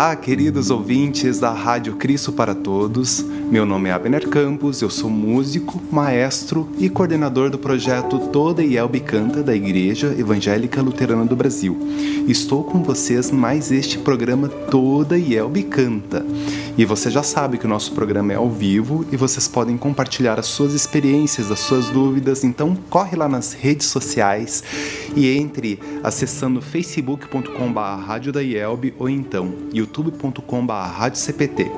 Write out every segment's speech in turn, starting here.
Olá, queridos ouvintes da Rádio Cristo para Todos. Meu nome é Abner Campos, eu sou músico, maestro e coordenador do projeto Toda Yelbe Canta da Igreja Evangélica Luterana do Brasil. Estou com vocês mais este programa Toda Yelbe Canta. E você já sabe que o nosso programa é ao vivo e vocês podem compartilhar as suas experiências, as suas dúvidas. Então corre lá nas redes sociais e entre acessando Yelbe ou então youtube.com/rádio-cpt.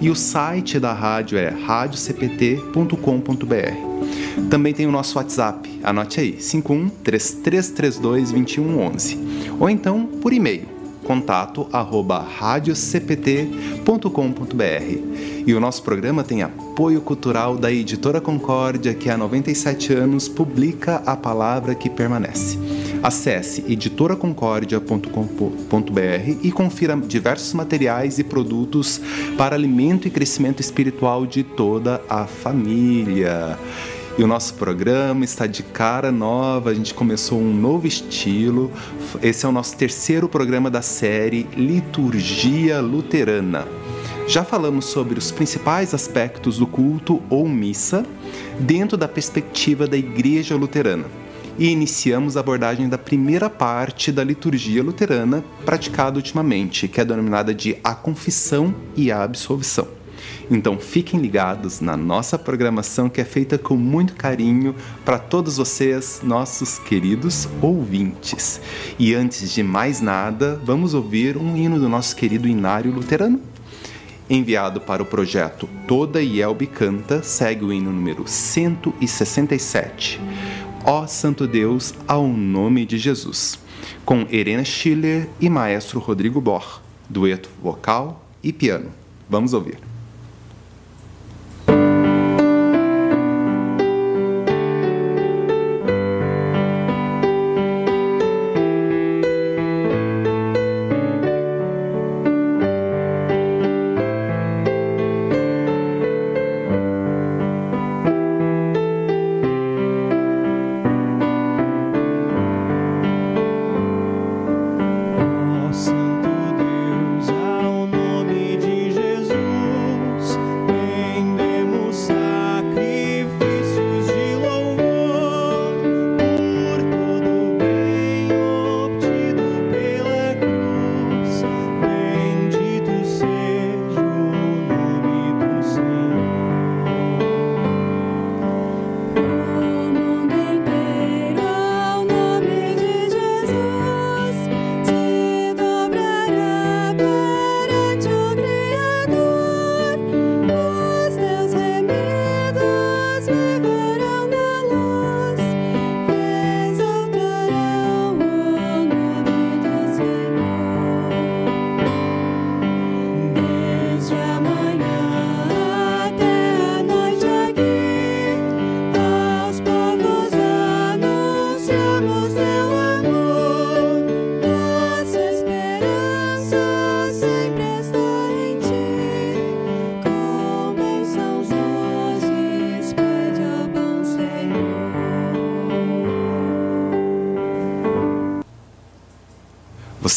E o site da rádio é radiocpt.com.br. Também tem o nosso WhatsApp, anote aí, 51 3332 2111. Ou então por e-mail contato arroba. E o nosso programa tem apoio cultural da Editora Concórdia, que há 97 anos publica a palavra que permanece. Acesse editoraconcordia.com.br e confira diversos materiais e produtos para alimento e crescimento espiritual de toda a família. E o nosso programa está de cara nova, a gente começou um novo estilo. Esse é o nosso terceiro programa da série Liturgia Luterana. Já falamos sobre os principais aspectos do culto ou missa dentro da perspectiva da Igreja Luterana. E iniciamos a abordagem da primeira parte da liturgia luterana praticada ultimamente, que é denominada de a confissão e a absolvição. Então fiquem ligados na nossa programação que é feita com muito carinho para todos vocês, nossos queridos ouvintes. E antes de mais nada, vamos ouvir um hino do nosso querido Inário Luterano. Enviado para o projeto Toda Yelbe Canta, segue o hino número 167. Ó Santo Deus, ao nome de Jesus, com Irena Schiller e maestro Rodrigo Bor, dueto vocal e piano. Vamos ouvir.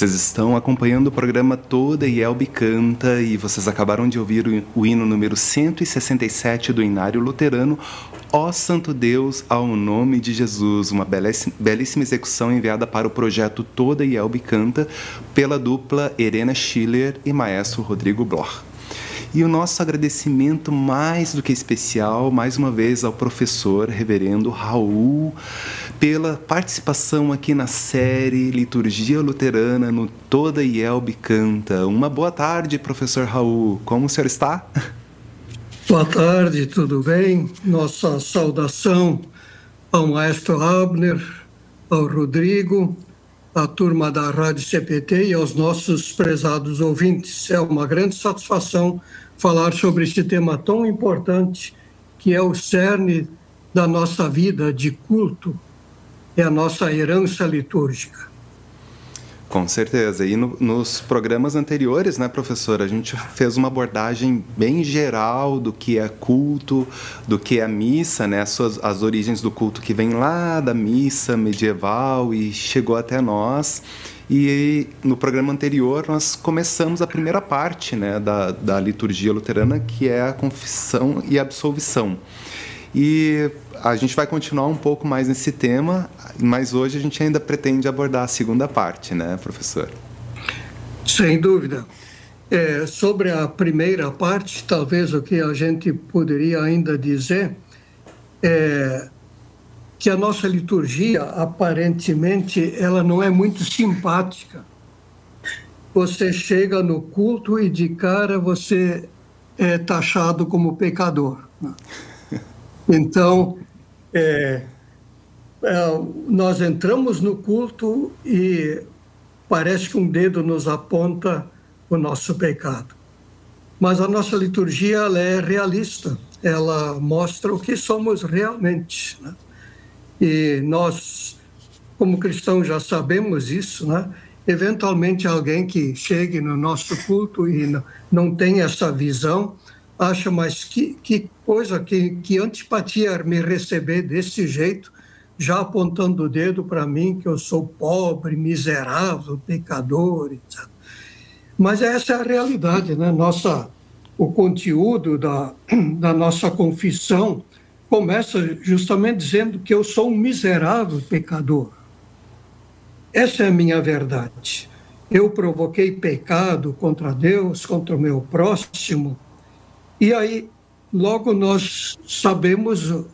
Vocês estão acompanhando o programa Toda e Elbe Canta e vocês acabaram de ouvir o hino número 167 do Inário Luterano, Ó Santo Deus, ao nome de Jesus, uma belíssima execução enviada para o projeto Toda e Elbe Canta pela dupla Irena Schiller e maestro Rodrigo Bloch. E o nosso agradecimento mais do que especial, mais uma vez, ao professor reverendo Raul, pela participação aqui na série Liturgia Luterana no Toda Yelbe Canta. Uma boa tarde, professor Raul. Como o senhor está? Boa tarde, tudo bem? Nossa saudação ao maestro Abner, ao Rodrigo, à turma da Rádio CPT e aos nossos prezados ouvintes. É uma grande satisfação falar sobre este tema tão importante que é o cerne da nossa vida de culto, é a nossa herança litúrgica. Com certeza. E no, nos programas anteriores, né, professor, a gente fez uma abordagem bem geral do que é culto, do que é a missa, né, as, suas, as origens do culto que vem lá da missa medieval e chegou até nós. E no programa anterior nós começamos a primeira parte né, da, da liturgia luterana, que é a confissão e absolvição. E a gente vai continuar um pouco mais nesse tema, mas hoje a gente ainda pretende abordar a segunda parte, né, professor? Sem dúvida. É, sobre a primeira parte, talvez o que a gente poderia ainda dizer é que a nossa liturgia, aparentemente, ela não é muito simpática. Você chega no culto e de cara você é taxado como pecador. Né? Então, é, é, nós entramos no culto e parece que um dedo nos aponta o nosso pecado. Mas a nossa liturgia ela é realista, ela mostra o que somos realmente. Né? E nós, como cristãos, já sabemos isso, né? Eventualmente, alguém que chegue no nosso culto e não, não tem essa visão, acha, mas que, que coisa, que, que antipatia me receber desse jeito, já apontando o dedo para mim que eu sou pobre, miserável, pecador, etc. Mas essa é a realidade, né? Nossa, o conteúdo da, da nossa confissão começa justamente dizendo que eu sou um miserável pecador. Essa é a minha verdade. Eu provoquei pecado contra Deus, contra o meu próximo, e aí logo nós sabemos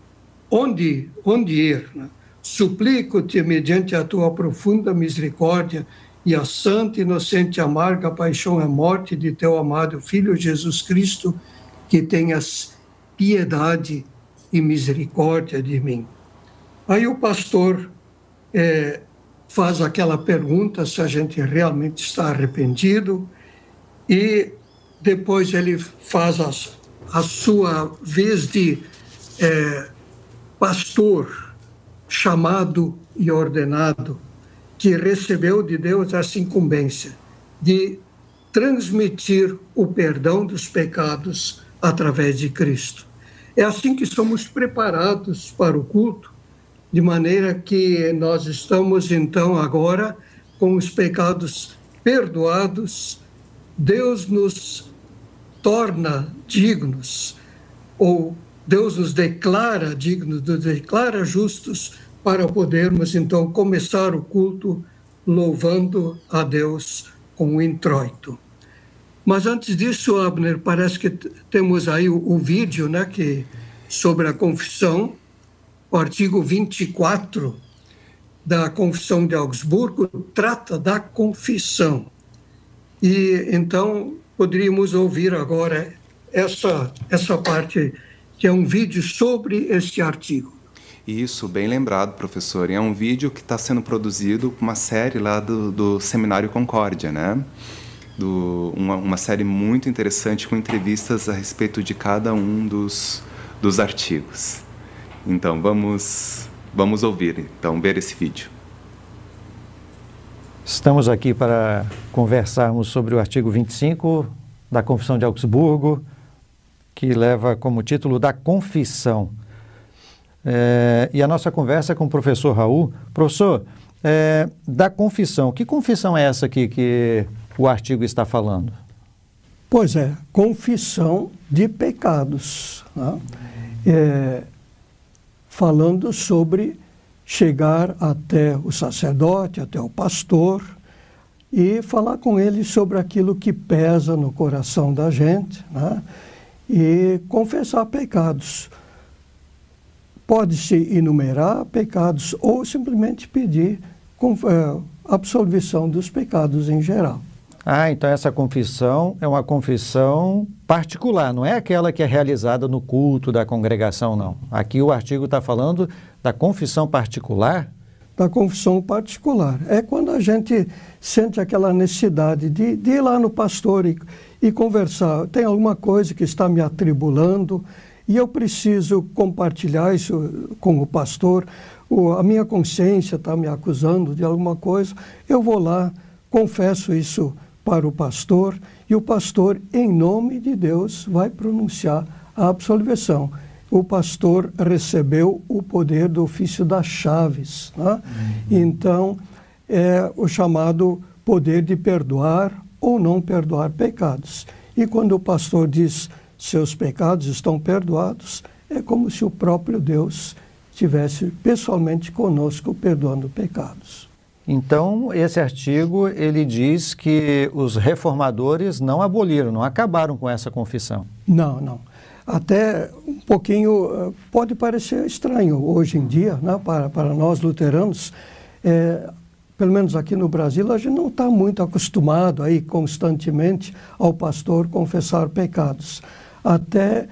onde, onde ir. Né? Suplico-te, mediante a tua profunda misericórdia, e a santa, inocente, amarga paixão e morte de teu amado Filho Jesus Cristo, que tenhas piedade e misericórdia de mim. Aí o pastor é, faz aquela pergunta se a gente realmente está arrependido e depois ele faz a, a sua vez de é, pastor chamado e ordenado que recebeu de Deus essa incumbência de transmitir o perdão dos pecados através de Cristo. É assim que somos preparados para o culto, de maneira que nós estamos então agora com os pecados perdoados, Deus nos torna dignos, ou Deus nos declara dignos, nos declara justos para podermos então começar o culto louvando a Deus com o introito. Mas antes disso, Abner, parece que temos aí o, o vídeo, né, que sobre a confissão, o artigo 24 da Confissão de Augsburgo trata da confissão. E então poderíamos ouvir agora essa essa parte que é um vídeo sobre este artigo. Isso, bem lembrado, professor. E é um vídeo que está sendo produzido uma série lá do, do Seminário Concórdia, né? Do, uma, uma, série muito interessante com entrevistas a respeito de cada um dos, dos artigos. Então, vamos, vamos ouvir, então, ver esse vídeo. Estamos aqui para conversarmos sobre o artigo 25 da Confissão de Augsburgo, que leva como título da confissão. É, e a nossa conversa é com o professor Raul. Professor, é, da confissão, que confissão é essa aqui que o artigo está falando? Pois é, confissão de pecados. Né? É, falando sobre chegar até o sacerdote, até o pastor, e falar com ele sobre aquilo que pesa no coração da gente, né? e confessar pecados. Pode-se enumerar pecados ou simplesmente pedir é, absolvição dos pecados em geral. Ah, então essa confissão é uma confissão particular, não é aquela que é realizada no culto da congregação, não. Aqui o artigo está falando da confissão particular. Da confissão particular. É quando a gente sente aquela necessidade de, de ir lá no pastor e, e conversar. Tem alguma coisa que está me atribulando, e eu preciso compartilhar isso com o pastor. A minha consciência está me acusando de alguma coisa. Eu vou lá, confesso isso para o pastor e o pastor, em nome de Deus, vai pronunciar a absolvição. O pastor recebeu o poder do ofício das chaves. Né? Uhum. Então, é o chamado poder de perdoar ou não perdoar pecados. E quando o pastor diz seus pecados estão perdoados, é como se o próprio Deus estivesse pessoalmente conosco perdoando pecados. Então, esse artigo ele diz que os reformadores não aboliram, não acabaram com essa confissão. Não, não. Até um pouquinho eh, pode parecer estranho hoje em dia, né, para, para nós luteranos. É, pelo menos aqui no Brasil, a gente não está muito acostumado aí constantemente ao pastor confessar pecados. Até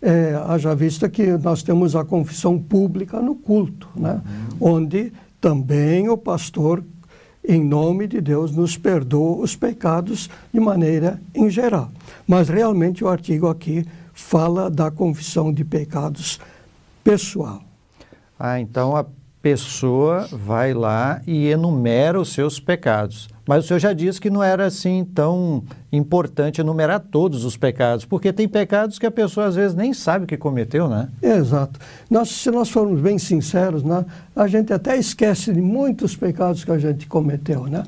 é, haja vista que nós temos a confissão pública no culto, né? Uhum. onde também o pastor, em nome de Deus, nos perdoa os pecados de maneira em geral. Mas realmente o artigo aqui fala da confissão de pecados pessoal. Ah, então a pessoa vai lá e enumera os seus pecados. Mas o senhor já disse que não era assim tão importante enumerar todos os pecados, porque tem pecados que a pessoa às vezes nem sabe que cometeu, né? Exato. Nós, se nós formos bem sinceros, né, a gente até esquece de muitos pecados que a gente cometeu, né?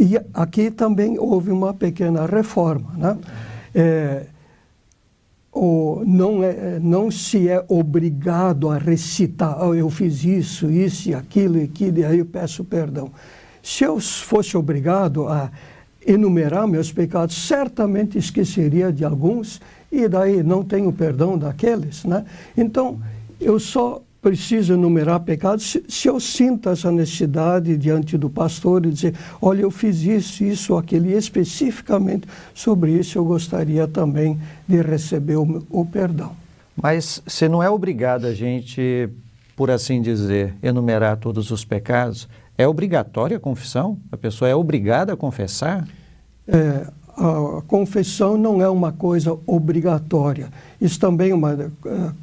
E aqui também houve uma pequena reforma, né? É, ou não, é, não se é obrigado a recitar, oh, eu fiz isso, isso e aquilo e aquilo, e aí eu peço perdão. Se eu fosse obrigado a enumerar meus pecados, certamente esqueceria de alguns e daí não tenho perdão daqueles, né? Então, eu só preciso enumerar pecados se, se, eu sinto essa necessidade diante do pastor e dizer, olha, eu fiz isso, isso, aquele, especificamente sobre isso eu gostaria também de receber o, o perdão. Mas você não é obrigado a gente, por assim dizer, enumerar todos os pecados? É obrigatória a confissão? A pessoa é obrigada a confessar? É, a confissão não é uma coisa obrigatória. Isso também é uma eh,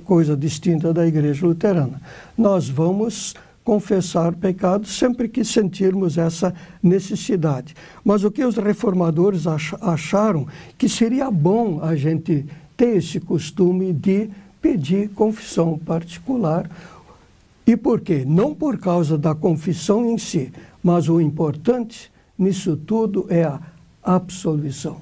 coisa distinta da Igreja Luterana. Nós vamos confessar pecados sempre que sentirmos essa necessidade. Mas o que os reformadores acharam que seria bom a gente ter esse costume de pedir confissão particular. E por quê? Não por causa da confissão em si, mas o importante nisso tudo é a absolvição,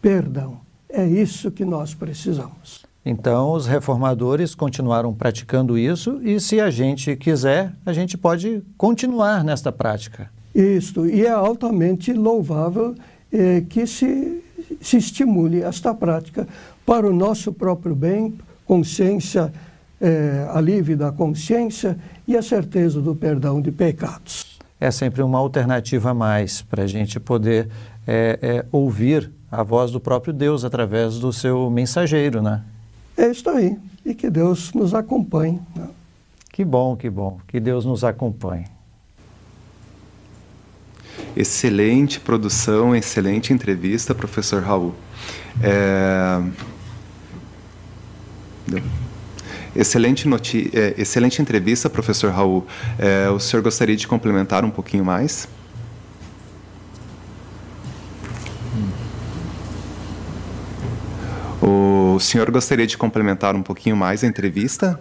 perdão. É isso que nós precisamos. Então, os reformadores continuaram praticando isso e, se a gente quiser, a gente pode continuar nesta prática. Isso, e é altamente louvável eh, que se, se estimule esta prática para o nosso próprio bem, consciência, eh, alívio da consciência e a certeza do perdão de pecados. É sempre uma alternativa a mais para a gente poder é, é, ouvir a voz do próprio Deus através do seu mensageiro, né? É isso aí. E que Deus nos acompanhe. Né? Que bom, que bom. Que Deus nos acompanhe. Excelente produção, excelente entrevista, professor Raul. É... Excelente, noti... É, excelente entrevista, professor Raul. É, o senhor gostaria de complementar um pouquinho mais? O senhor gostaria de complementar um pouquinho mais a entrevista?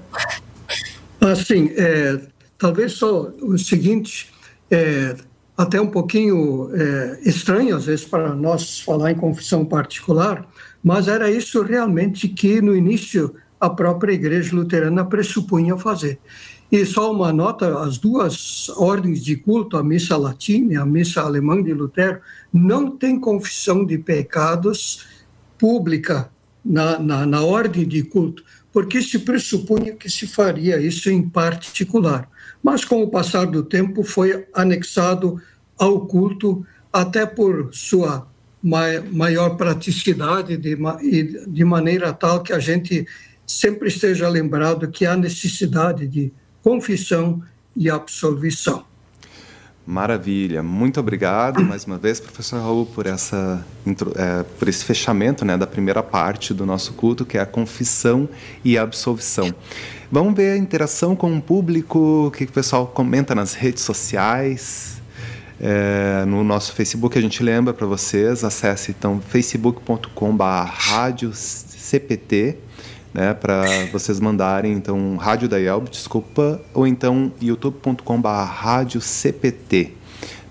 Assim, é, talvez só o seguinte, é, até um pouquinho é, estranho às vezes para nós falar em confissão particular, mas era isso realmente que no início a própria Igreja Luterana pressupunha fazer. E só uma nota: as duas ordens de culto, a missa latina e a missa alemã de Lutero, não têm confissão de pecados pública na, na, na ordem de culto, porque se pressupunha que se faria isso em particular. Mas, com o passar do tempo, foi anexado ao culto, até por sua maior praticidade, de, de maneira tal que a gente sempre esteja lembrado que há necessidade de confissão e absolvição. Maravilha, muito obrigado mais uma vez, professor Raul, por, essa, é, por esse fechamento né, da primeira parte do nosso culto, que é a confissão e a absolvição. Vamos ver a interação com o público, o que o pessoal comenta nas redes sociais. É, no nosso Facebook, a gente lembra para vocês, acesse então facebook.com.br CPT né, para vocês mandarem então rádio da Yelb, desculpa, ou então youtube.com/rádio CPT.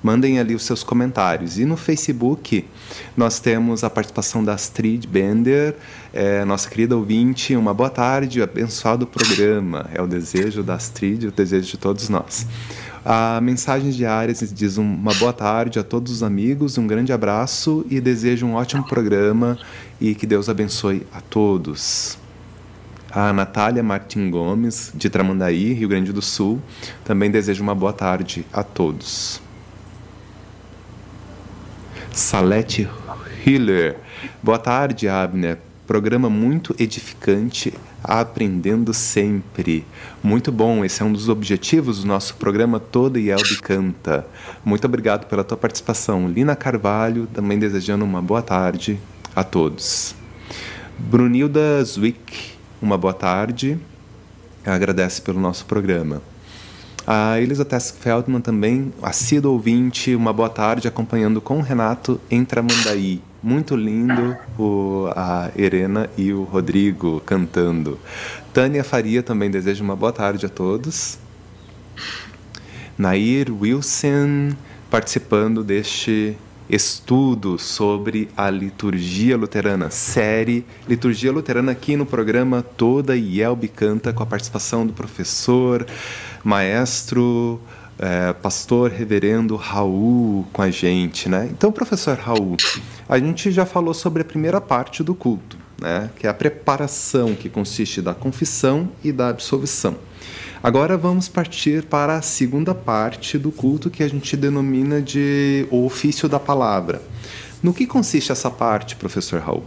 mandem ali os seus comentários. E no Facebook nós temos a participação da Astrid Bender, é, nossa querida ouvinte. Uma boa tarde, abençoado programa. É o desejo da Astrid, o desejo de todos nós. A mensagem diária diz uma boa tarde a todos os amigos, um grande abraço e desejo um ótimo programa e que Deus abençoe a todos. A Natália Martin Gomes, de Tramandaí, Rio Grande do Sul, também deseja uma boa tarde a todos. Salete Hiller, boa tarde, Abner. Programa muito edificante, aprendendo sempre. Muito bom, esse é um dos objetivos do nosso programa Toda e Elbe Canta. Muito obrigado pela tua participação. Lina Carvalho, também desejando uma boa tarde a todos. Brunilda Zwick, uma boa tarde. Agradece pelo nosso programa. A Elisa Tess Feldman também, assíduo ouvinte, uma boa tarde, acompanhando com o Renato em Tramandaí. Muito lindo o, a Irena e o Rodrigo cantando. Tânia Faria também deseja uma boa tarde a todos. Nair Wilson participando deste estudo sobre a liturgia luterana, série Liturgia Luterana aqui no programa Toda Yelbe Canta, com a participação do professor, maestro, é, pastor reverendo Raul com a gente, né? Então, professor Raul, a gente já falou sobre a primeira parte do culto, né? Que é a preparação, que consiste da confissão e da absolvição. Agora vamos partir para a segunda parte do culto que a gente denomina de o ofício da palavra. No que consiste essa parte, professor Raul?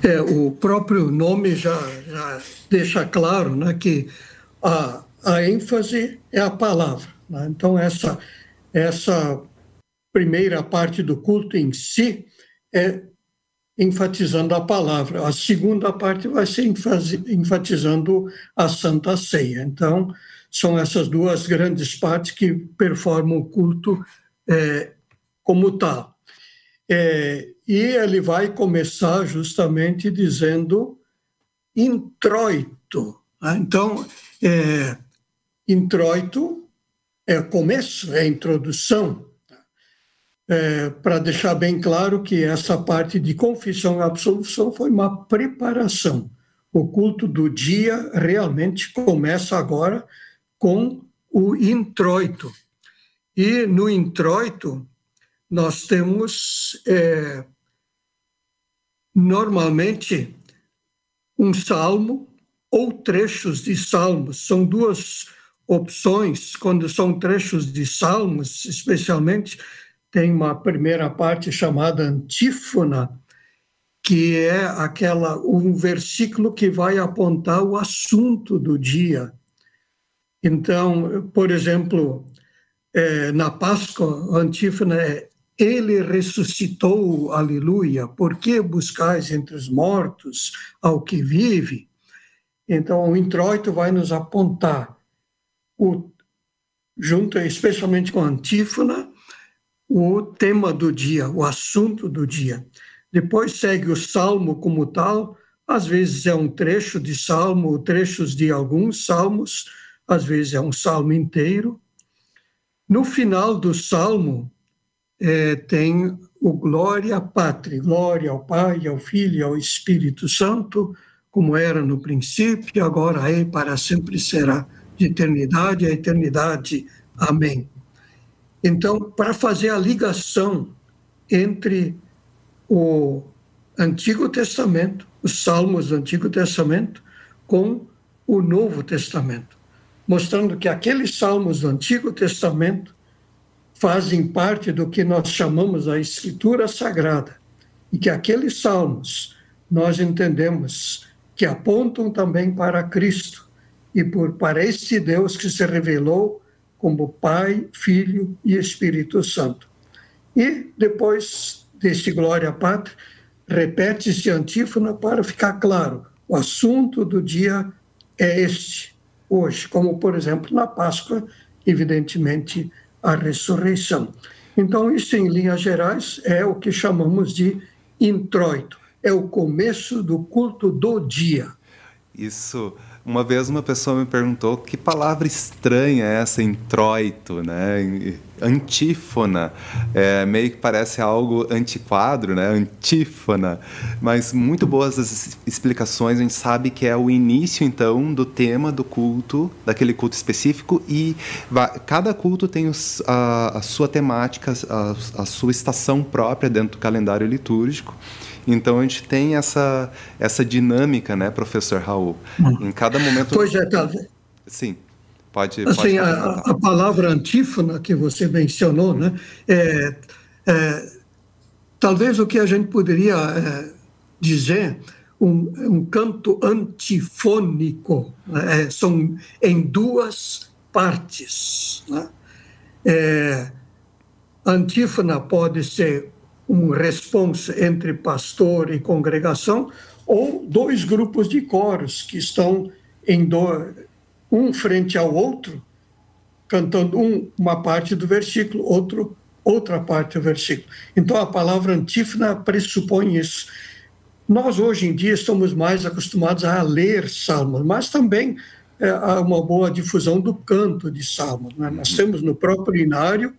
É, o próprio nome já, já deixa claro né, que a, a ênfase é a palavra. Né? Então, essa, essa primeira parte do culto em si é enfatizando a palavra. A segunda parte vai ser enfatizando a Santa Ceia. Então, são essas duas grandes partes que performam o culto é, como tal. É, e ele vai começar justamente dizendo introito. Né? Então, é, introito é começo, é introdução, é, para deixar bem claro que essa parte de confissão e absolução foi uma preparação. O culto do dia realmente começa agora com o introito. E no introito, nós temos é, normalmente um salmo ou trechos de salmos. São duas opções, quando são trechos de salmos, especialmente, tem uma primeira parte chamada antífona, que é aquela um versículo que vai apontar o assunto do dia. Então, por exemplo, é, na Páscoa, a antífona é ele ressuscitou, aleluia, por que buscais entre os mortos ao que vive? Então, o introito vai nos apontar, o, junto especialmente com a antífona, o tema do dia, o assunto do dia. Depois segue o salmo como tal, às vezes é um trecho de salmo, trechos de alguns salmos, às vezes é um salmo inteiro. No final do salmo, é, tem o Glória Pátria, glória ao Pai, ao Filho e ao Espírito Santo, como era no princípio, agora é e para sempre será, de eternidade a eternidade. Amém. Então, para fazer a ligação entre o Antigo Testamento, os Salmos do Antigo Testamento, com o Novo Testamento, mostrando que aqueles Salmos do Antigo Testamento fazem parte do que nós chamamos a Escritura Sagrada, e que aqueles Salmos nós entendemos que apontam também para Cristo e por para este Deus que se revelou como Pai, Filho e Espírito Santo. E depois deste Glória à Pátria, repete-se a antífona para ficar claro. O assunto do dia é este, hoje, como por exemplo na Páscoa, evidentemente a ressurreição. Então, isso em linhas gerais é o que chamamos de introito é o começo do culto do dia. Isso. Uma vez uma pessoa me perguntou que palavra estranha é essa, introito, né? antífona, é, meio que parece algo antiquadro, né? Antífona, mas muito boas as explicações. A gente sabe que é o início então do tema do culto, daquele culto específico e cada culto tem os, a, a, sua temática, a, a sua estação própria dentro do calendário litúrgico. Então a gente tem essa, essa dinâmica, né, professor Raul? Hum. Em cada momento. Pois é, tá. Sim. Pode, assim, pode a, a, palavra antífona que você mencionou, né, é, é, talvez o que a gente poderia é, dizer um, um, canto antifônico, né, é, são em duas partes. Né? É, antífona pode ser um responso entre pastor e congregação, ou dois grupos de coros que estão em do, um frente ao outro, cantando um, uma parte do versículo, outro outra parte do versículo. Então a palavra antífona pressupõe isso. Nós hoje em dia estamos mais acostumados a ler salmos, mas também é, há uma boa difusão do canto de salmos. Né? Nós temos no próprio inário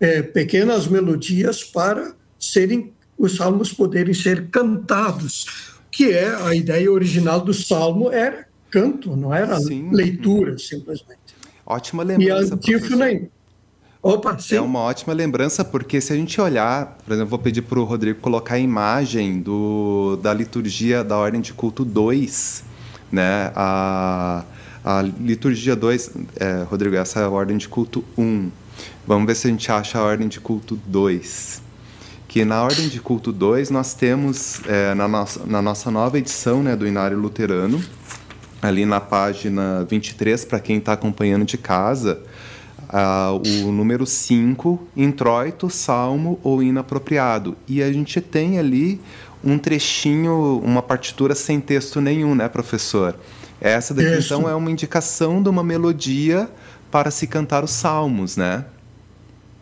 é, pequenas melodias para serem os salmos poderem ser cantados, que é a ideia original do salmo era canto, não era sim. leitura simplesmente. Ótima lembrança. E a antífona. Opa, sim. É uma ótima lembrança, porque se a gente olhar, por exemplo, vou pedir para o Rodrigo colocar a imagem do, da liturgia da Ordem de Culto 2, né? A, a liturgia 2, é, Rodrigo, essa é a Ordem de Culto 1. Vamos ver se a gente acha a Ordem de Culto 2 que na Ordem de Culto 2 nós temos, é, na, nossa, na nossa nova edição né, do Inário Luterano, ali na página 23, para quem está acompanhando de casa, uh, o número 5, introito, salmo ou inapropriado. E a gente tem ali um trechinho, uma partitura sem texto nenhum, né, professor? Essa daqui, Isso. então, é uma indicação de uma melodia para se cantar os salmos, né?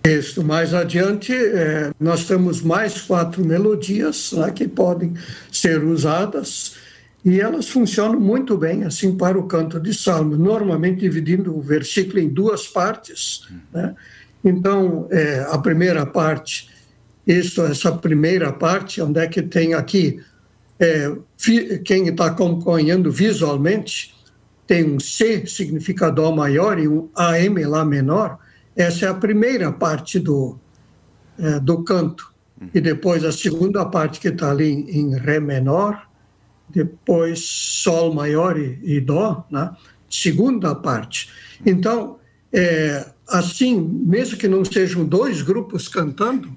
Isso, mais adiante, é, nós temos mais quatro melodias né, que podem ser usadas e elas funcionam muito bem assim para o canto de salmo, normalmente dividindo o versículo em duas partes. Né? Então, é, a primeira parte, isso, essa primeira parte, onde é que tem aqui, é, quem está acompanhando visualmente, tem um C, significa Dó maior, e um AM lá menor, essa é a primeira parte do, é, do canto. E depois a segunda parte que está ali em Ré menor, depois Sol maior e, e Dó, né? segunda parte. Então, é, assim, mesmo que não sejam dois grupos cantando,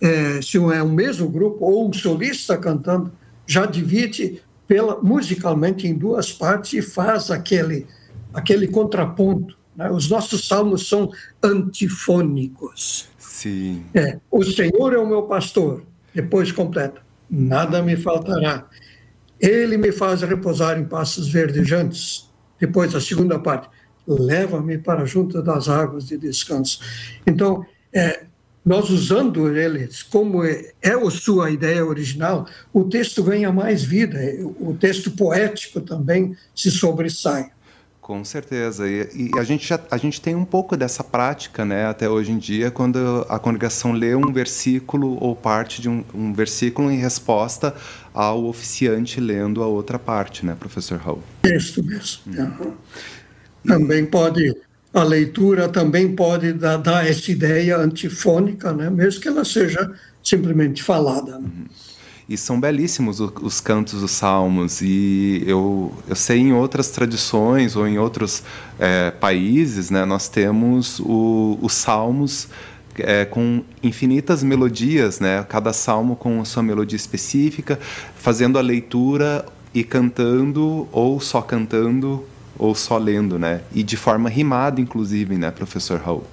é, se é o mesmo grupo ou um solista cantando, já divide pela, musicalmente em duas partes e faz aquele, aquele contraponto. Né? Os nossos salmos são antifônicos. Sim. É, o Senhor é o meu pastor. Depois completa. Nada me faltará. Ele me faz repousar em passos verdejantes. Depois a segunda parte. Leva-me para junto das águas de descanso. Então, é, nós usando eles como é, é a sua ideia original, o texto ganha mais vida, o texto poético também se sobressai. Com certeza. E, e, a, gente já, a gente tem um pouco dessa prática, né, até hoje em dia, quando a congregação lê um versículo ou parte de um, um versículo em resposta ao oficiante lendo a outra parte, né, professor Raul? Isso mesmo. Uhum. Também pode, a leitura também pode dar, dar, essa ideia antifônica, né, mesmo que ela seja simplesmente falada. Né? Uhum. E são belíssimos os, os cantos dos salmos. E eu, eu sei em outras tradições ou em outros é, países, né, nós temos o, os salmos é, com infinitas melodias, né? Cada salmo com a sua melodia específica, fazendo a leitura e cantando, ou só cantando, ou só lendo, né? E de forma rimada, inclusive, né, professor Raul?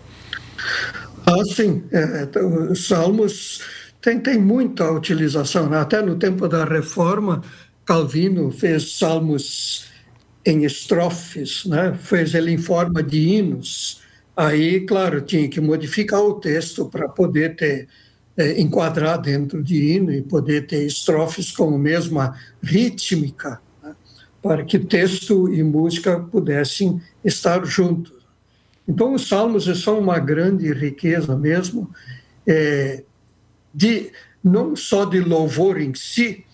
Ah, sim. É, os salmos tem, tem muita utilização. Né? Até no tempo da Reforma, Calvino fez salmos em estrofes, né? fez ele em forma de hinos. Aí, claro, tinha que modificar o texto para poder ter é, enquadrar dentro de hino e poder ter estrofes com a mesma rítmica, né? para que texto e música pudessem estar juntos. Então, os salmos são uma grande riqueza mesmo, é, de não só de louvor em si,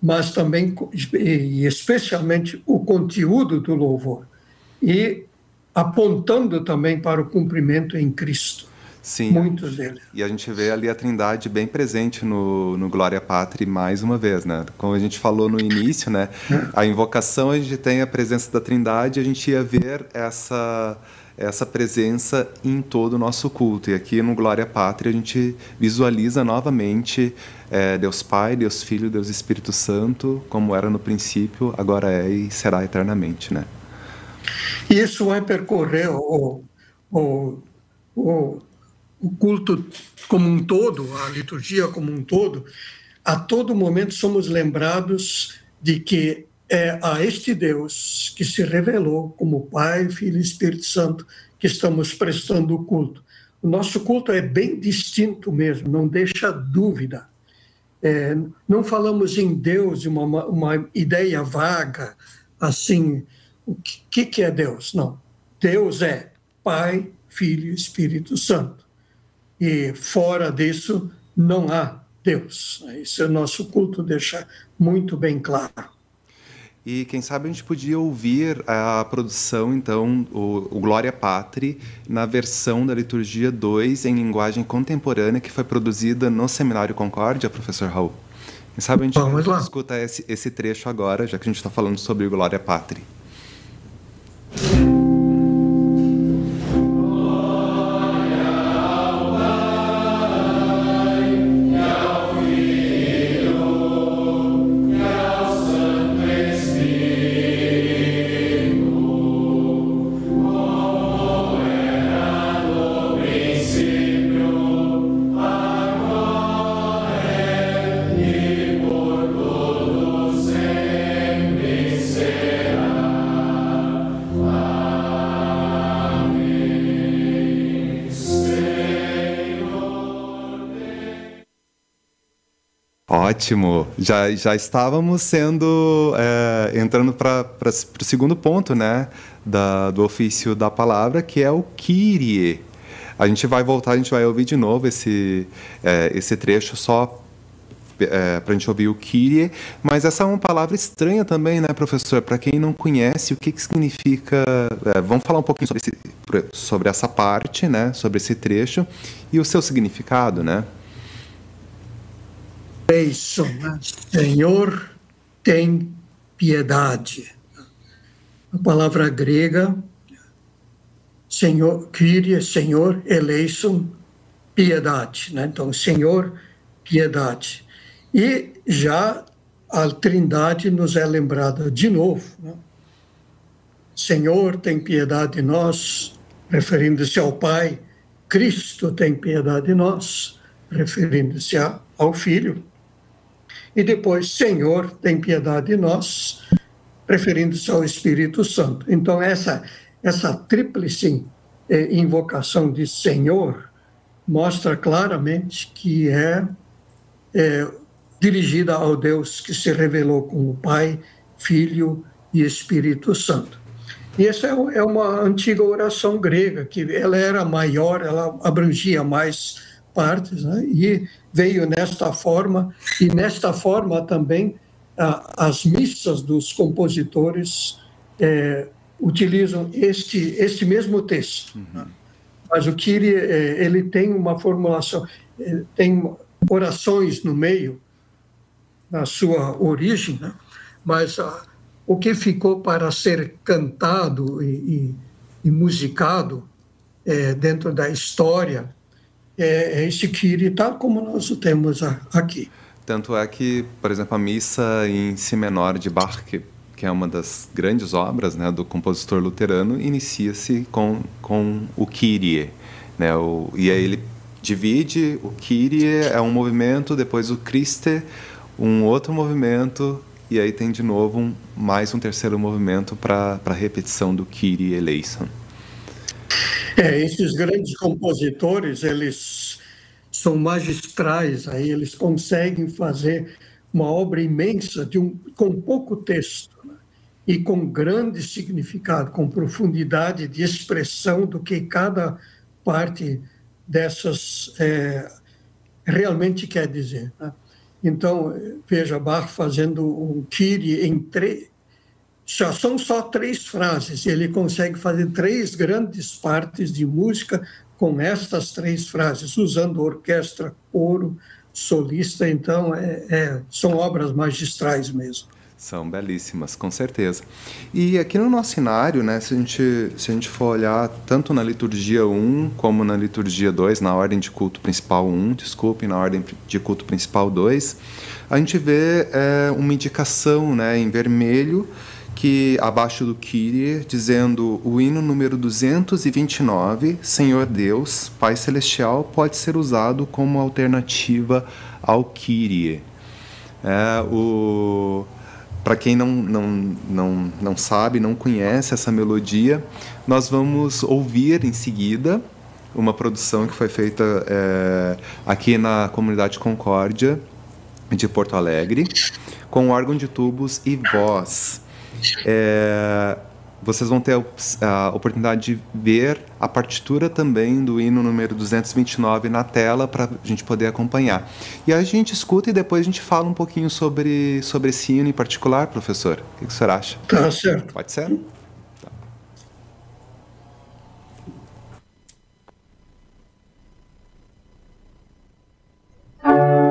mas também e especialmente o conteúdo do louvor e apontando também para o cumprimento em Cristo. Sim. Muitos deles. E a gente vê ali a Trindade bem presente no, no Glória Patri mais uma vez, né? Como a gente falou no início, né? A invocação a gente tem a presença da Trindade, a gente ia ver essa essa presença em todo o nosso culto. E aqui no Glória Pátria a gente visualiza novamente é, Deus Pai, Deus Filho, Deus Espírito Santo, como era no princípio, agora é e será eternamente, né? Isso vai percorrer o, o, o, o culto como um todo, a liturgia como um todo. A todo momento somos lembrados de que é a este Deus que se revelou como Pai, Filho e Espírito Santo que estamos prestando o culto. O nosso culto é bem distinto mesmo, não deixa dúvida. É, não falamos em Deus de uma, uma ideia vaga, assim, o que, que é Deus? Não. Deus é Pai, Filho e Espírito Santo. E fora disso, não há Deus. Isso é o nosso culto deixa muito bem claro. E quem sabe a gente podia ouvir a produção, então, o, o Glória Patri, na versão da Liturgia 2 em linguagem contemporânea, que foi produzida no Seminário Concórdia, professor Raul. Quem sabe a gente Vamos lá. escuta esse, esse trecho agora, já que a gente está falando sobre Glória Patri. Ótimo. Já, já estávamos sendo é, entrando para o segundo ponto, né, da, do ofício da palavra, que é o Kyrie. A gente vai voltar, a gente vai ouvir de novo esse é, esse trecho só é, para a gente ouvir o Kyrie, mas essa é uma palavra estranha também, né, professor? Para quem não conhece, o que, que significa. É, vamos falar um pouquinho sobre, esse, sobre essa parte, né, sobre esse trecho e o seu significado, né? Eleison, Senhor, tem piedade. A palavra grega, Senhor, Kyrie, Senhor, eleison, piedade. Né? Então, Senhor, piedade. E já a Trindade nos é lembrada de novo. Né? Senhor, tem piedade de nós, referindo-se ao Pai. Cristo tem piedade de nós, referindo-se ao Filho e depois, Senhor, tem piedade de nós, referindo-se ao Espírito Santo. Então, essa, essa tríplice eh, invocação de Senhor mostra claramente que é, é dirigida ao Deus que se revelou como Pai, Filho e Espírito Santo. E essa é, é uma antiga oração grega, que ela era maior, ela abrangia mais partes, né? e veio nesta forma, e nesta forma também as missas dos compositores é, utilizam este, este mesmo texto. Uhum. Mas o Kyrie, é, ele tem uma formulação, é, tem orações no meio, na sua origem, né? mas ah, o que ficou para ser cantado e, e, e musicado é, dentro da história é, é esse Kyrie, tal como nós o temos aqui. Tanto é que, por exemplo, a missa em Si menor de Bach, que, que é uma das grandes obras né, do compositor luterano, inicia-se com, com o Kyrie. Né, o, e aí ele divide, o Kyrie é um movimento, depois o Christe, um outro movimento, e aí tem de novo um, mais um terceiro movimento para a repetição do Kyrie eleison. É, esses grandes compositores, eles são magistrais, aí eles conseguem fazer uma obra imensa de um, com pouco texto. Né? e com grande significado, com profundidade de expressão do que cada parte dessas é, realmente quer dizer. Né? Então, veja Bach fazendo um em três. São só três frases, ele consegue fazer três grandes partes de música com estas três frases, usando orquestra, coro, solista, então é, é, são obras magistrais mesmo. São belíssimas, com certeza. E aqui no nosso cenário, né, se, a gente, se a gente for olhar tanto na liturgia 1 como na liturgia 2, na ordem de culto principal 1, desculpe, na ordem de culto principal 2, a gente vê é, uma indicação né, em vermelho que abaixo do Kyrie, dizendo o hino número 229, Senhor Deus, Pai Celestial, pode ser usado como alternativa ao Kyrie. É, o para quem não, não, não, não sabe, não conhece essa melodia, nós vamos ouvir em seguida uma produção que foi feita é, aqui na comunidade Concórdia de Porto Alegre, com órgão de tubos e voz. É, vocês vão ter a oportunidade de ver a partitura também do hino número 229 na tela para a gente poder acompanhar. E a gente escuta e depois a gente fala um pouquinho sobre, sobre esse hino em particular, professor. O que o senhor acha? Tá certo. Pode ser? um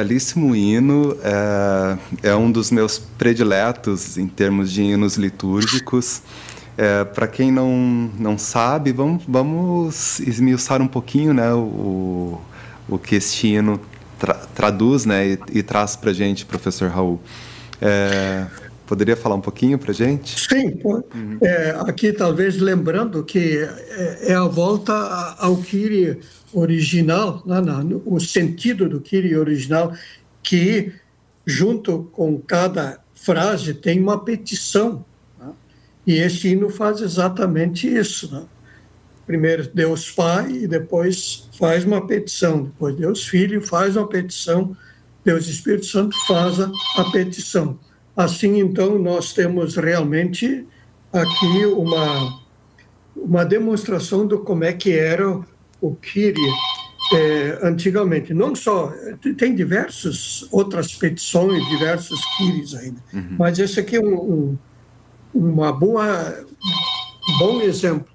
belíssimo hino, é, é, um dos meus prediletos em termos de hinos litúrgicos. É, Para quem não, não sabe, vamos, vamos esmiuçar um pouquinho né, o, o que este hino tra traduz né, e, e traz para gente, professor Raul. É, poderia falar um pouquinho para a gente? Sim, uhum. é, aqui talvez lembrando que é, é a volta ao Kyrie original, o sentido do Kyrie original, que junto com cada frase tem uma petição. Né? E esse hino faz exatamente isso. Né? Primeiro Deus Pai e depois faz uma petição. Depois Deus Filho faz uma petição. Deus Espírito Santo faz a, a petição. Assim, então, nós temos realmente aqui uma, uma demonstração do como é que era o Kiri é, antigamente. Não só, tem diversas outras petições, diversos Kiris ainda, uhum. mas esse aqui é um, um, uma boa, um bom exemplo.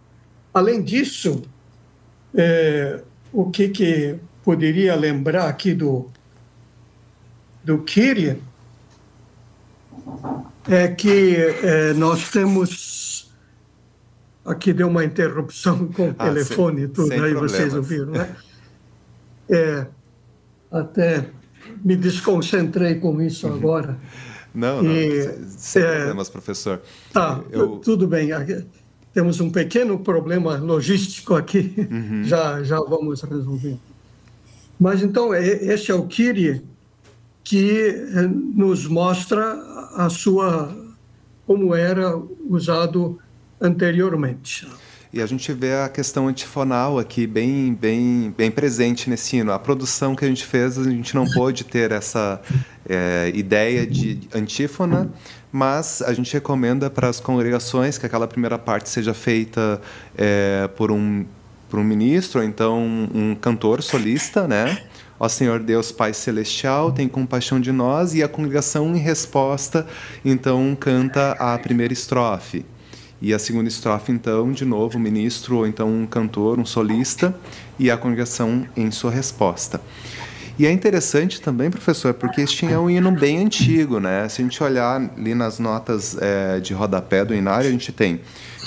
Além disso, é, o que, que poderia lembrar aqui do, do Kiri é que é, nós temos Aqui deu uma interrupção com o ah, telefone e tudo, aí problemas. vocês ouviram, né? É, até me desconcentrei com isso uhum. agora. Não, não, e, sem é, problemas, professor. Tá, Eu... tudo bem. temos um pequeno problema logístico aqui, uhum. já, já vamos resolver. Mas então, esse é o Kyrie que eh, nos mostra a sua como era usado anteriormente. E a gente vê a questão antifonal aqui bem, bem, bem presente nesse hino. A produção que a gente fez, a gente não pôde ter essa é, ideia de antífona, mas a gente recomenda para as congregações que aquela primeira parte seja feita é, por, um, por um ministro, ou então um cantor solista, né? Ó Senhor Deus Pai Celestial, tem compaixão de nós, e a congregação, em resposta, então canta a primeira estrofe. E a segunda estrofe, então, de novo, o ministro, ou então um cantor, um solista, e a congregação em sua resposta. E é interessante também, professor, porque este é um hino bem antigo, né? Se a gente olhar ali nas notas é, de rodapé do inário, a gente tem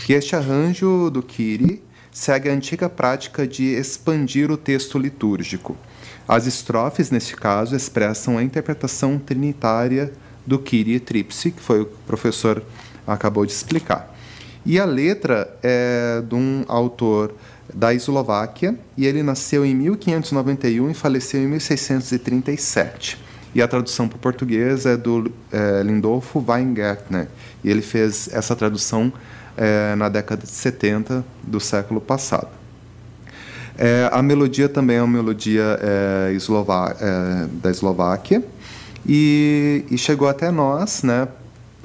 que este arranjo do Kiri segue a antiga prática de expandir o texto litúrgico. As estrofes, neste caso, expressam a interpretação trinitária do Kyrie Tripsi, que foi o que o professor acabou de explicar. E a letra é de um autor da Eslováquia, e ele nasceu em 1591 e faleceu em 1637. E a tradução para o português é do é, Lindolfo Weingärtner, e ele fez essa tradução é, na década de 70 do século passado. É, a melodia também é uma melodia é, eslova é, da Eslováquia e, e, chegou até nós, né,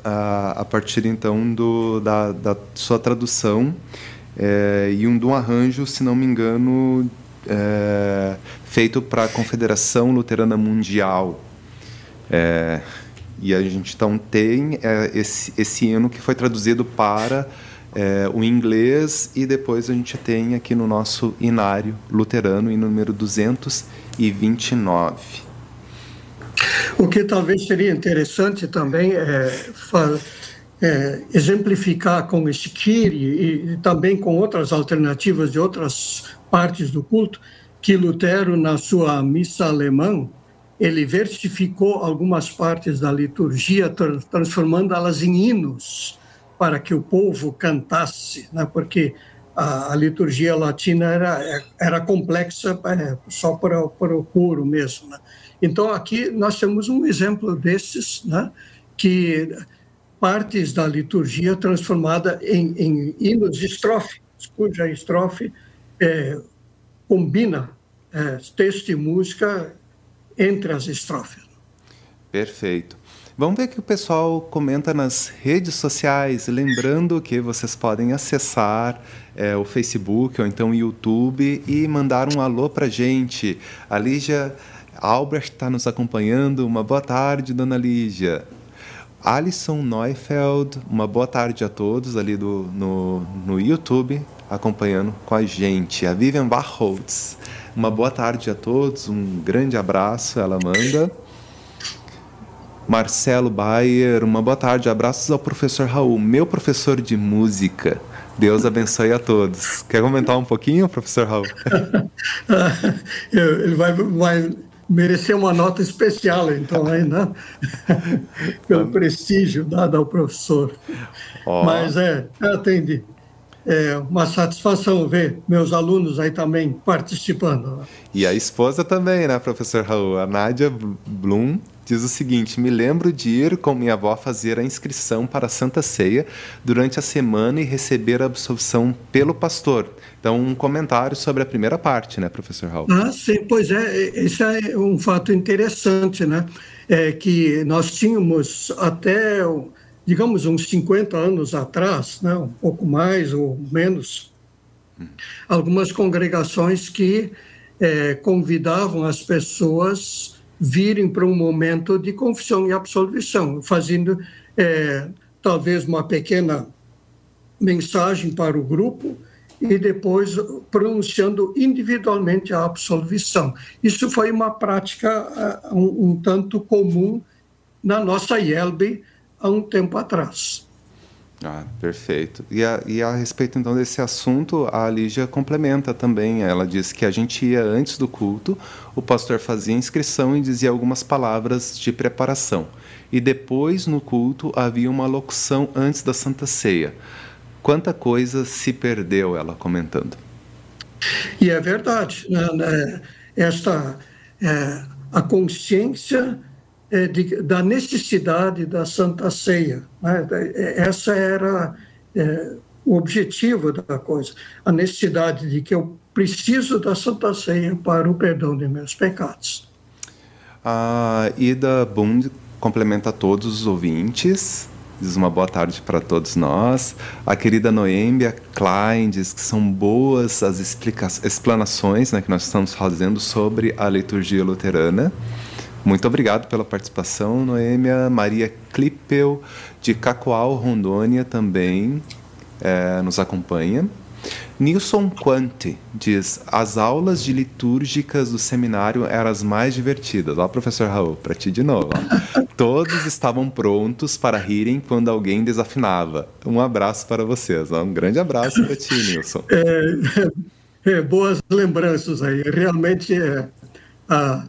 a, a partir então do, da, da sua tradução é, e um de um arranjo, se não me engano, é, feito para a Confederação Luterana Mundial. É, e a gente então tem esse, esse hino que foi traduzido para é, o inglês e depois a gente tem aqui no nosso inário luterano, em número 229. O que talvez seria interessante também é, é exemplificar com esse Kyrie e, e também com outras alternativas de outras partes do culto, que Lutero, na sua missa alemã, ele versificou algumas partes da liturgia, transformando-elas em hinos para que o povo cantasse, né? porque a, a liturgia latina era, era complexa é, só para, para o coro mesmo. Né? Então, aqui nós temos um exemplo desses, né? que partes da liturgia transformada em, em hinos estrofes, cuja estrofe é, combina é, texto e música entre as estrofes. Perfeito. Vamos ver o que o pessoal comenta nas redes sociais. Lembrando que vocês podem acessar é, o Facebook ou então o YouTube e mandar um alô para gente. A Lígia Albert está nos acompanhando. Uma boa tarde, dona Lígia. Alisson Neufeld, uma boa tarde a todos ali do, no, no YouTube, acompanhando com a gente. A Vivian Barholtz, uma boa tarde a todos, um grande abraço, ela manda. Marcelo Bayer, uma boa tarde. Abraços ao professor Raul, meu professor de música. Deus abençoe a todos. Quer comentar um pouquinho, professor Raul? Ele vai, vai, merecer uma nota especial, então, aí, né? pelo prestígio dado ao professor. Oh. Mas é, atendi. É uma satisfação ver meus alunos aí também participando. E a esposa também, né, professor Raul? A Nádia Blum diz o seguinte: Me lembro de ir com minha avó fazer a inscrição para a Santa Ceia durante a semana e receber a absolvição pelo pastor. Então, um comentário sobre a primeira parte, né, professor Raul? Ah, sim, pois é, esse é um fato interessante, né? É que nós tínhamos até, digamos, uns 50 anos atrás, né, um pouco mais ou menos, algumas congregações que é, convidavam as pessoas virem para um momento de confissão e absolvição, fazendo é, talvez uma pequena mensagem para o grupo e depois pronunciando individualmente a absolvição. Isso foi uma prática uh, um, um, tanto comum na nossa IELB há um tempo atrás. Ah, perfeito. E a, e a respeito então desse assunto, a Lígia complementa também. Ela diz que a gente ia antes do culto, o pastor fazia inscrição e dizia algumas palavras de preparação. E depois, no culto, havia uma locução antes da Santa Ceia. quanta coisa se perdeu, ela comentando. E é verdade, né? esta é, a consciência de, da necessidade da Santa Ceia. Né? Essa era é, o objetivo da coisa, a necessidade de que eu preciso da Santa Ceia para o perdão de meus pecados. A Ida Bund complementa todos os ouvintes diz uma boa tarde para todos nós. A querida Noêmbia Klein diz que são boas as explanações né, que nós estamos fazendo sobre a liturgia luterana. Muito obrigado pela participação, Noêmia. Maria Klippel, de Cacoal, Rondônia, também é, nos acompanha. Nilson Quante diz: as aulas de litúrgicas do seminário eram as mais divertidas. Ó, professor Raul, para ti de novo. Ó. Todos estavam prontos para rirem quando alguém desafinava. Um abraço para vocês. Ó. Um grande abraço para ti, Nilson. É, é, boas lembranças aí. Realmente, é, a,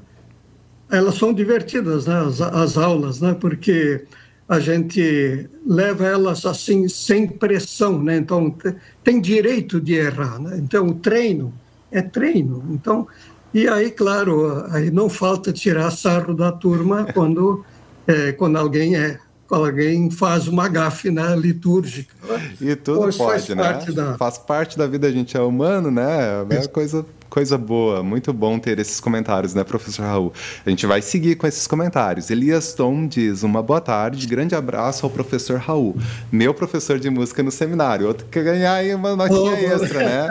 elas são divertidas, né? as, as aulas, né? porque a gente leva elas assim sem pressão, né? Então tem direito de errar, né? Então o treino é treino. Então e aí claro, aí não falta tirar sarro da turma quando é, quando alguém é quando alguém faz uma gafe né, litúrgica. E tudo Pois pode, faz né? Parte da... Faz parte da vida, a gente é humano, né? É coisa coisa boa, muito bom ter esses comentários, né, professor Raul? A gente vai seguir com esses comentários. Elias Tom diz: uma boa tarde, grande abraço ao professor Raul, meu professor de música no seminário. Outro que ganhar aí uma notinha oh, extra, né?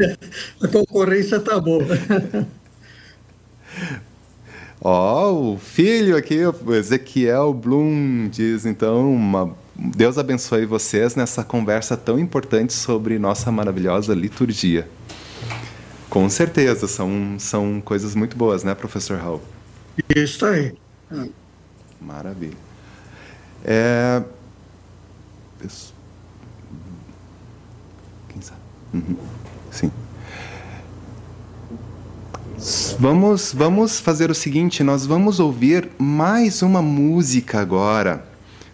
A concorrência tá boa. Ó, oh, o filho aqui, Ezequiel Blum, diz então uma Deus abençoe vocês nessa conversa tão importante sobre nossa maravilhosa liturgia. Com certeza, são, são coisas muito boas, né, professor Raul? Isso aí. Maravilha. É... Quem sabe? Uhum. Sim. Vamos, vamos fazer o seguinte, nós vamos ouvir mais uma música agora,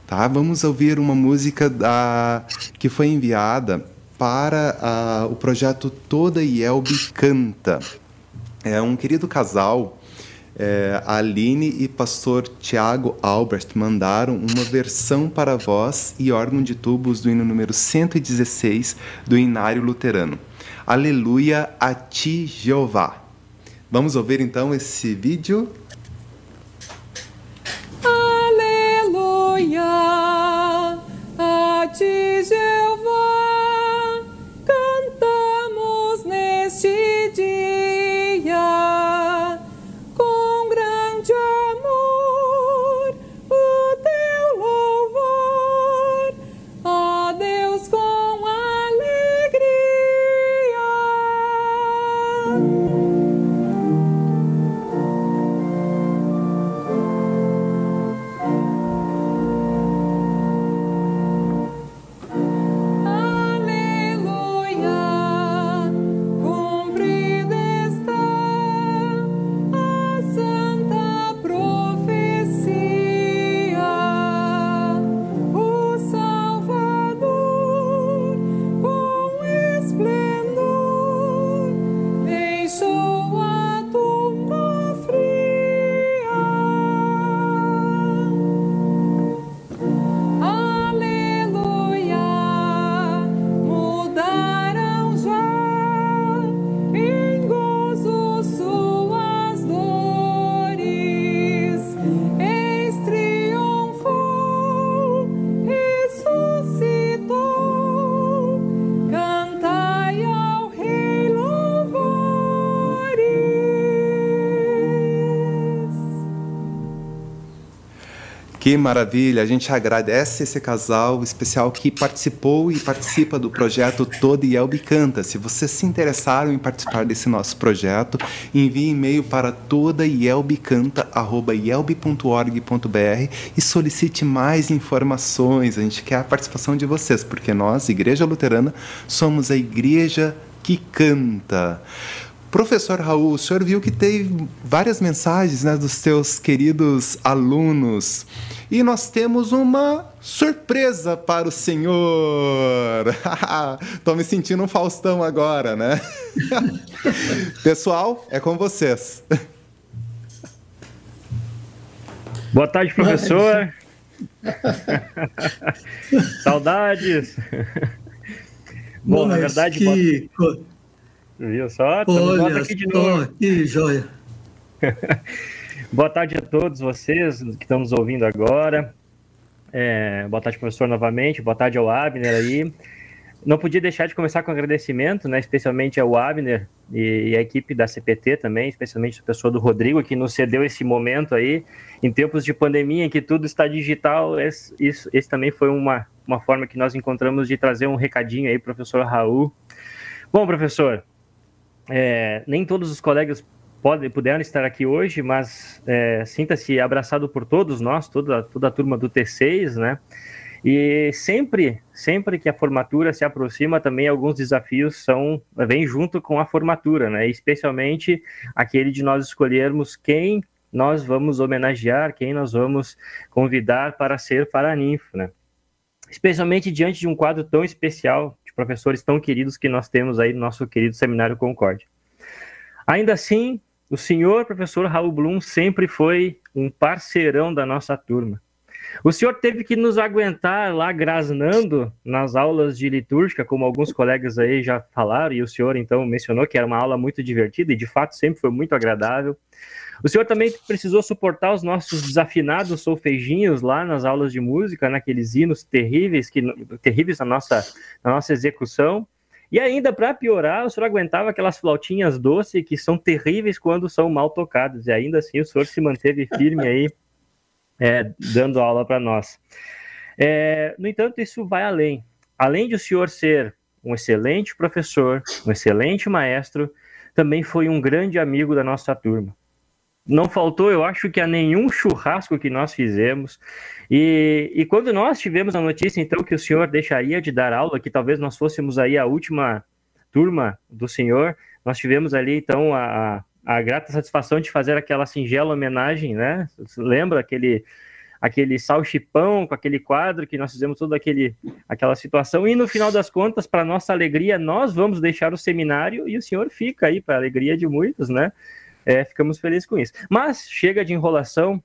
tá? Vamos ouvir uma música da, que foi enviada para o projeto Toda Yelbe Canta. É um querido casal, é, a Aline e pastor Tiago Albert mandaram uma versão para voz e órgão de tubos do hino número 116 do Inário Luterano. Aleluia a ti, Jeová. Vamos ouvir então esse vídeo? Aleluia a ti, Jeová. Que maravilha! A gente agradece esse casal especial que participou e participa do projeto Todo Yelb Canta. Se vocês se interessaram em participar desse nosso projeto, envie e-mail para todayelbcanta@yelb.org.br e solicite mais informações. A gente quer a participação de vocês, porque nós, Igreja Luterana, somos a igreja que canta. Professor Raul, o senhor viu que teve várias mensagens né, dos seus queridos alunos e nós temos uma surpresa para o senhor. Estou me sentindo um Faustão agora, né? Pessoal, é com vocês. Boa tarde, professor. Saudades. Bom, Mas na verdade. Que... Viu só? Olha, aqui de novo. Que joia. boa tarde a todos vocês que estão nos ouvindo agora. É, boa tarde, professor, novamente. Boa tarde ao Abner aí. Não podia deixar de começar com agradecimento, né, especialmente ao Abner e, e a equipe da CPT também, especialmente a pessoa do Rodrigo, que nos cedeu esse momento aí, em tempos de pandemia, em que tudo está digital. Esse, isso, esse também foi uma, uma forma que nós encontramos de trazer um recadinho aí, professor Raul. Bom, professor, é, nem todos os colegas podem, puderam estar aqui hoje, mas é, sinta-se abraçado por todos nós, toda, toda a turma do T6, né? E sempre, sempre que a formatura se aproxima, também alguns desafios são vêm junto com a formatura, né? Especialmente aquele de nós escolhermos quem nós vamos homenagear, quem nós vamos convidar para ser paraninfo, né? Especialmente diante de um quadro tão especial, de professores tão queridos que nós temos aí no nosso querido Seminário Concórdia. Ainda assim, o senhor professor Raul Blum sempre foi um parceirão da nossa turma. O senhor teve que nos aguentar lá grasnando nas aulas de litúrgica, como alguns colegas aí já falaram, e o senhor então mencionou que era uma aula muito divertida, e de fato sempre foi muito agradável. O senhor também precisou suportar os nossos desafinados solfejinhos lá nas aulas de música, naqueles hinos terríveis, que, terríveis na nossa, na nossa execução. E ainda, para piorar, o senhor aguentava aquelas flautinhas doces que são terríveis quando são mal tocadas. E ainda assim o senhor se manteve firme aí é, dando aula para nós. É, no entanto, isso vai além. Além de o senhor ser um excelente professor, um excelente maestro, também foi um grande amigo da nossa turma. Não faltou, eu acho que a nenhum churrasco que nós fizemos. E, e quando nós tivemos a notícia, então, que o senhor deixaria de dar aula, que talvez nós fôssemos aí a última turma do senhor, nós tivemos ali, então, a, a grata satisfação de fazer aquela singela homenagem, né? Lembra aquele aquele salchipão com aquele quadro que nós fizemos toda aquela situação e no final das contas, para nossa alegria, nós vamos deixar o seminário e o senhor fica aí para alegria de muitos, né? É, ficamos felizes com isso. Mas chega de enrolação.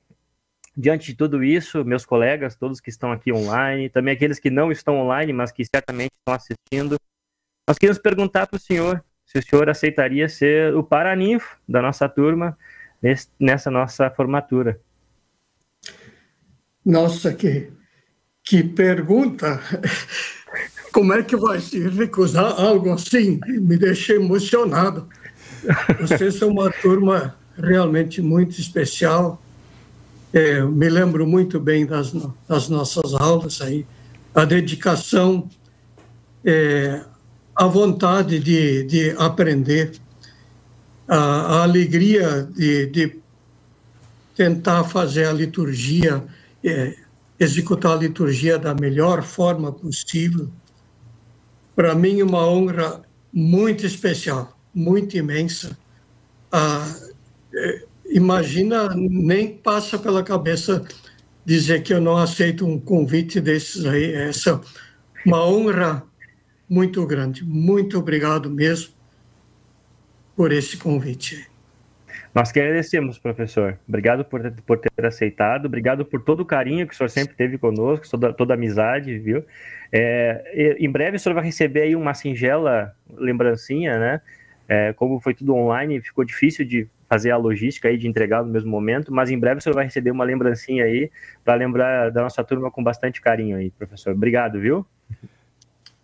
Diante de tudo isso, meus colegas, todos que estão aqui online, também aqueles que não estão online, mas que certamente estão assistindo, nós queríamos perguntar para o senhor se o senhor aceitaria ser o paraninfo da nossa turma nessa nossa formatura. Nossa, que, que pergunta! Como é que vai se recusar algo assim? Me deixei emocionado. Vocês são uma turma realmente muito especial. É, me lembro muito bem das, das nossas aulas aí. A dedicação, é, a vontade de, de aprender, a, a alegria de, de, tentar fazer a liturgia, é, executar a liturgia da melhor forma possível. Para mim, uma honra muito especial, muito imensa. Ah, é, imagina, nem passa pela cabeça dizer que eu não aceito um convite desses aí. Essa uma honra muito grande. Muito obrigado mesmo por esse convite. Nós que agradecemos, professor. Obrigado por, por ter aceitado, obrigado por todo o carinho que o senhor sempre teve conosco, toda, toda a amizade, viu? É, em breve o senhor vai receber aí uma singela lembrancinha, né? É, como foi tudo online, ficou difícil de fazer a logística aí, de entregar no mesmo momento, mas em breve senhor vai receber uma lembrancinha aí para lembrar da nossa turma com bastante carinho aí, professor. Obrigado, viu?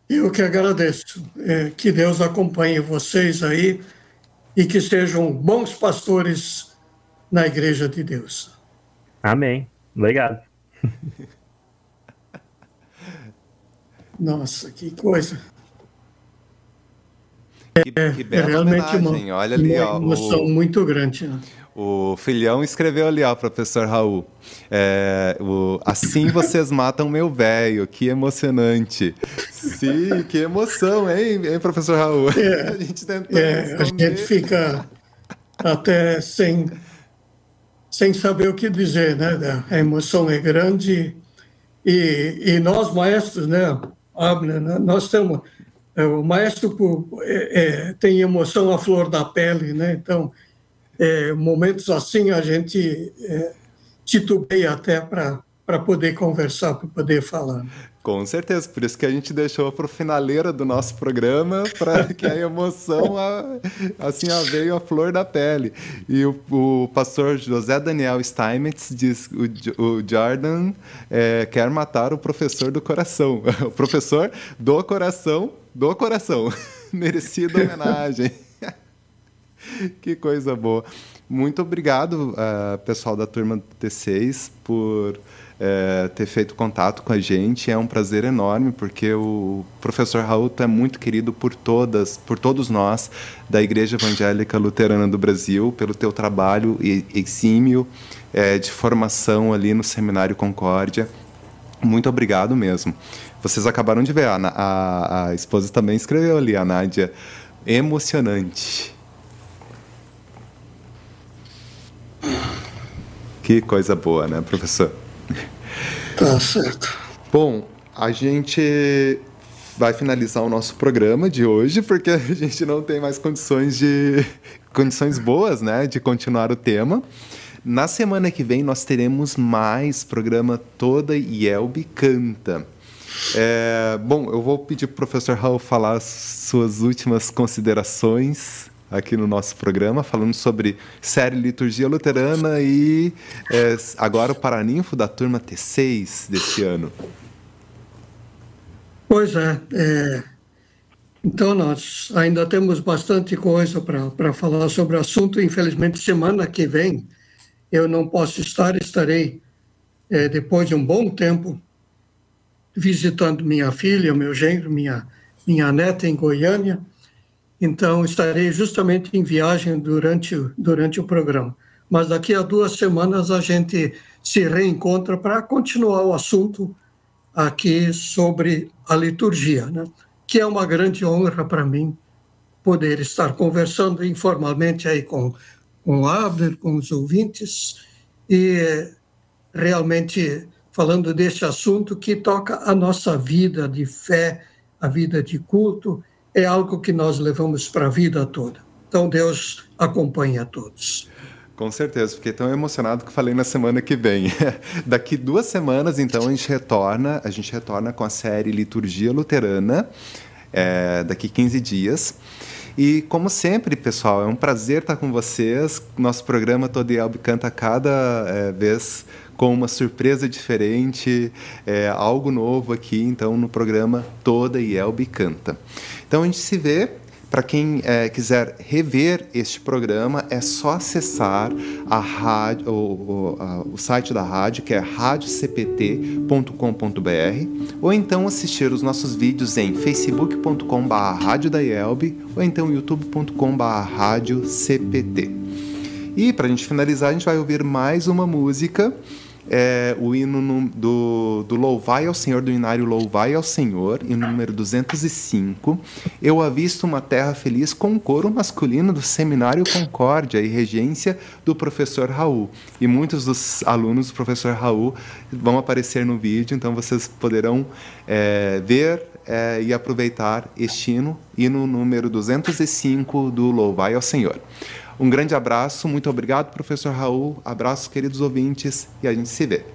Eu que agradeço. É, que Deus acompanhe vocês aí e que sejam bons pastores na Igreja de Deus. Amém. Obrigado. Nossa, que coisa. Que, que é, bela é realmente uma, Olha ali, uma ó, emoção o, muito grande. Né? O filhão escreveu ali, ó, professor Raul. É, o, assim vocês matam meu velho, que emocionante. Sim, que emoção, hein, hein professor Raul? É, a gente tentando é, A gente fica até sem, sem saber o que dizer, né? A emoção é grande e, e nós, maestros, né, Abner, né, nós temos. É, o maestro é, é, tem emoção à flor da pele, né? Então é, momentos assim a gente é, titubeia até para poder conversar, para poder falar. Com certeza, por isso que a gente deixou para o finaleira do nosso programa, para que a emoção a, assim a veio a flor da pele. E o, o pastor José Daniel Steinmetz diz o, o Jordan é, quer matar o professor do coração. O professor do coração, do coração. Merecida homenagem. que coisa boa. Muito obrigado, uh, pessoal da turma T6, por uh, ter feito contato com a gente. É um prazer enorme, porque o professor Raul é muito querido por todas, por todos nós da Igreja Evangélica Luterana do Brasil, pelo teu trabalho exímio uh, de formação ali no Seminário Concórdia. Muito obrigado mesmo. Vocês acabaram de ver, a, a, a esposa também escreveu ali, a Nádia. Emocionante. Que coisa boa, né, professor? Tá certo. Bom, a gente vai finalizar o nosso programa de hoje porque a gente não tem mais condições de condições boas, né, de continuar o tema. Na semana que vem nós teremos mais programa Toda Yelbe Canta. É, bom, eu vou pedir para o professor Raul falar suas últimas considerações aqui no nosso programa, falando sobre série Liturgia Luterana e é, agora o Paraninfo da turma T6 deste ano. Pois é, é então nós ainda temos bastante coisa para falar sobre o assunto. Infelizmente, semana que vem eu não posso estar, estarei é, depois de um bom tempo visitando minha filha, meu genro, minha, minha neta em Goiânia então estarei justamente em viagem durante, durante o programa. Mas daqui a duas semanas a gente se reencontra para continuar o assunto aqui sobre a liturgia, né? que é uma grande honra para mim poder estar conversando informalmente aí com, com o Abner, com os ouvintes, e realmente falando desse assunto que toca a nossa vida de fé, a vida de culto é algo que nós levamos para a vida toda. Então, Deus acompanha a todos. Com certeza, fiquei tão emocionado que falei na semana que vem. Daqui duas semanas, então, a gente retorna, a gente retorna com a série Liturgia Luterana, é, daqui 15 dias. E como sempre, pessoal, é um prazer estar com vocês. Nosso programa Todo Elbe canta cada é, vez com uma surpresa diferente, é, algo novo aqui, então, no programa Toda Elbe Canta. Então a gente se vê. Para quem é, quiser rever este programa, é só acessar a rádio, o, o, a, o site da rádio, que é radiocpt.com.br, ou então assistir os nossos vídeos em facebook.com.br ou então youtube.com.br E para a gente finalizar, a gente vai ouvir mais uma música é, o hino no, do, do Louvai ao Senhor, do inário Louvai ao Senhor, em número 205. Eu avisto uma terra feliz com o coro masculino do Seminário Concórdia e regência do professor Raul. E muitos dos alunos do professor Raul vão aparecer no vídeo, então vocês poderão é, ver é, e aproveitar este hino, hino número 205 do Louvai ao Senhor. Um grande abraço, muito obrigado, professor Raul. Abraços, queridos ouvintes, e a gente se vê.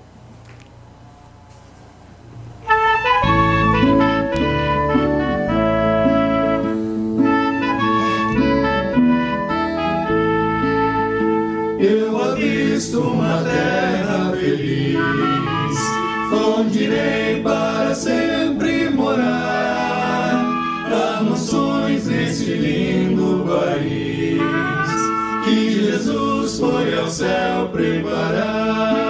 Eu avisto uma terra feliz, onde irei para sempre morar. Dá mansões nesse lindo país foi ao céu preparar.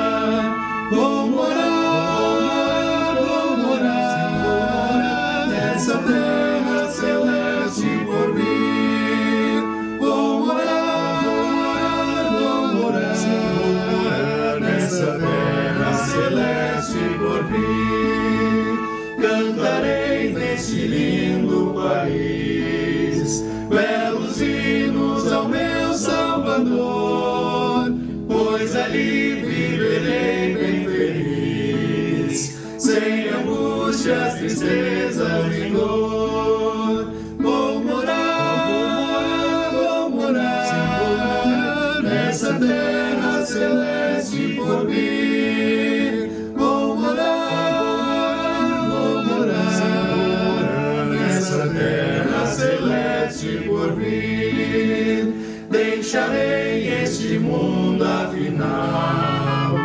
Angústias, e dor. Vou morar, vou morar nessa terra celeste por vir. Vou morar, vou morar nessa terra celeste por vir. Deixarei este mundo afinal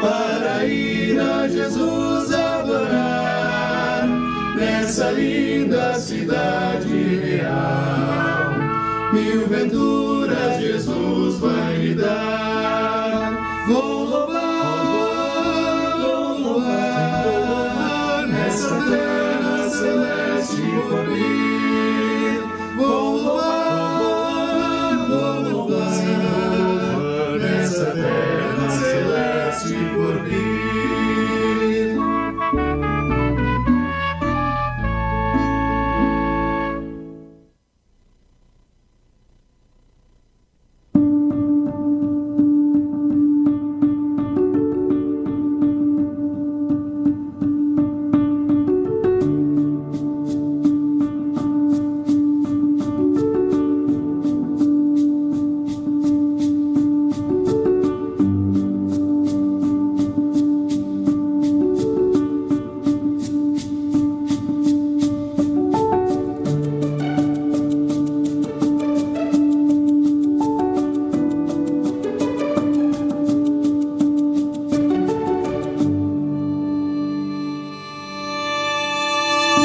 para ir a Jesus linda cidade real. Mil venturas Jesus vai me dar. Vou louvar, vou louvar nessa terra celeste por mim.